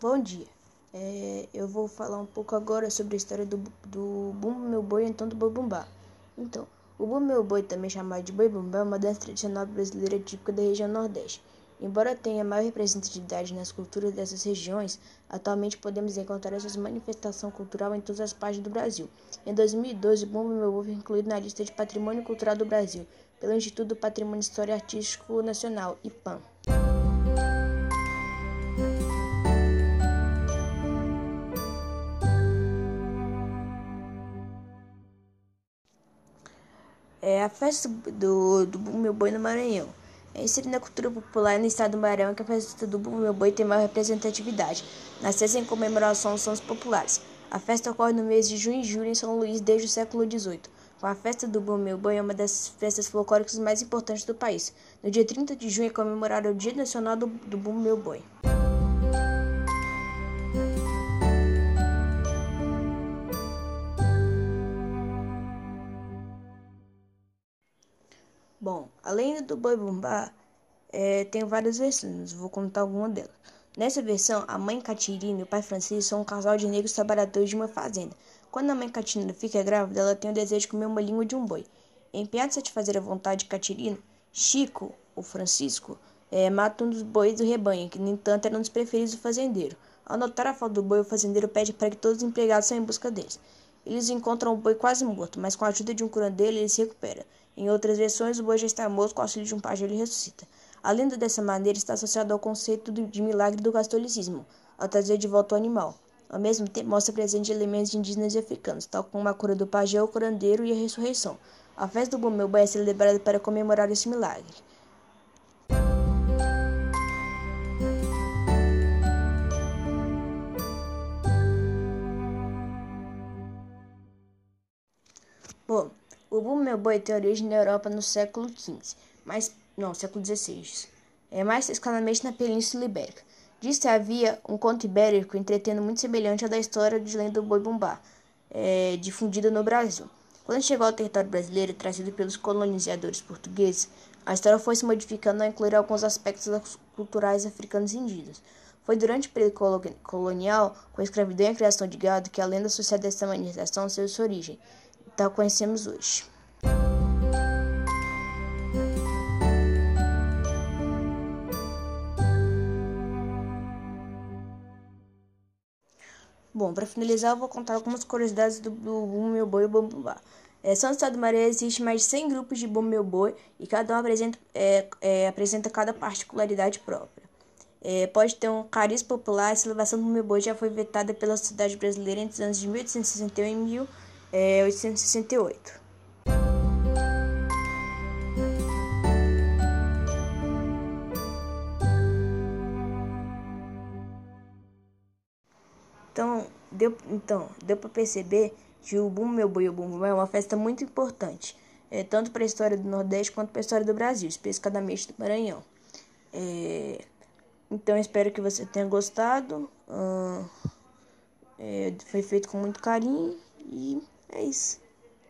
Bom dia. É, eu vou falar um pouco agora sobre a história do, do Bumbo Meu Boi, então do Boi Bumbá. Então, o Bumbo Meu Boi, também chamado de Boi Bumbá, é uma dança tradicional brasileira típica da região Nordeste. Embora tenha maior representatividade nas culturas dessas regiões, atualmente podemos encontrar essa manifestação cultural em todas as partes do Brasil. Em 2012, o Bumbo Meu Boi foi incluído na lista de Patrimônio Cultural do Brasil pelo Instituto do Patrimônio História Artístico Nacional, IPAM. É a festa do, do Meu Boi no Maranhão. É inserida na cultura popular no estado do Maranhão que a festa do Meu Boi tem maior representatividade. Nasceu em comemoração aos Santos Populares. A festa ocorre no mês de junho e julho em São Luís desde o século XVIII. Com a festa do Meu Boi é uma das festas folclóricas mais importantes do país. No dia 30 de junho é comemorado o Dia Nacional do, do Meu Boi. Bom, além do boi bumbá, é, tem várias versões, vou contar alguma delas. Nessa versão, a mãe Catirina e o pai Francisco são um casal de negros trabalhadores de uma fazenda. Quando a mãe Catirina fica grávida, ela tem o desejo de comer uma língua de um boi. Empenhado em satisfazer a vontade de Catirina, Chico, o Francisco, é, mata um dos bois do rebanho, que no entanto era um dos preferidos do fazendeiro. Ao notar a falta do boi, o fazendeiro pede para que todos os empregados saiam em busca deles. Eles encontram o boi quase morto, mas com a ajuda de um curandeiro ele se recupera. Em outras versões, o boi já está morto, com o auxílio de um pajem ele ressuscita. A lenda dessa maneira está associada ao conceito de milagre do catolicismo, ao trazer de volta o animal. Ao mesmo tempo, mostra presente elementos indígenas e africanos, tal como a cura do pajé, o curandeiro e a ressurreição. A festa do Bom Boi é celebrada para comemorar esse milagre. Bom, o Bumbo Meu Boi tem origem na Europa no século XV, mas não, século XVI. É mais especificamente na Península Ibérica. Diz que havia um conto ibérico entretendo muito semelhante ao da história de lenda do Boi Bumbá, é, difundida no Brasil. Quando chegou ao território brasileiro, trazido pelos colonizadores portugueses, a história foi se modificando ao incluir alguns aspectos culturais africanos e indígenas. Foi durante o período colonial, com a escravidão e a criação de gado, que a lenda associada a essa manifestação teve sua origem tal conhecemos hoje. Bom, para finalizar, eu vou contar algumas curiosidades do, Bum Meu Boi e Bambubá. É, São Estado do Maranhão existe mais de 100 grupos de Bum Meu Boi e cada um apresenta, é, é, apresenta cada particularidade própria. É, pode ter um cariz popular, a celebração do Meu Boi já foi vetada pela sociedade brasileira entre os anos de 1861 e 1861 é 868. Então, deu, então, deu para perceber que o Bum Meu Boi o Bum é uma festa muito importante, é, tanto para a história do Nordeste quanto para a história do Brasil, especificamente do Maranhão. É, então, espero que você tenha gostado. é, foi feito com muito carinho e é isso.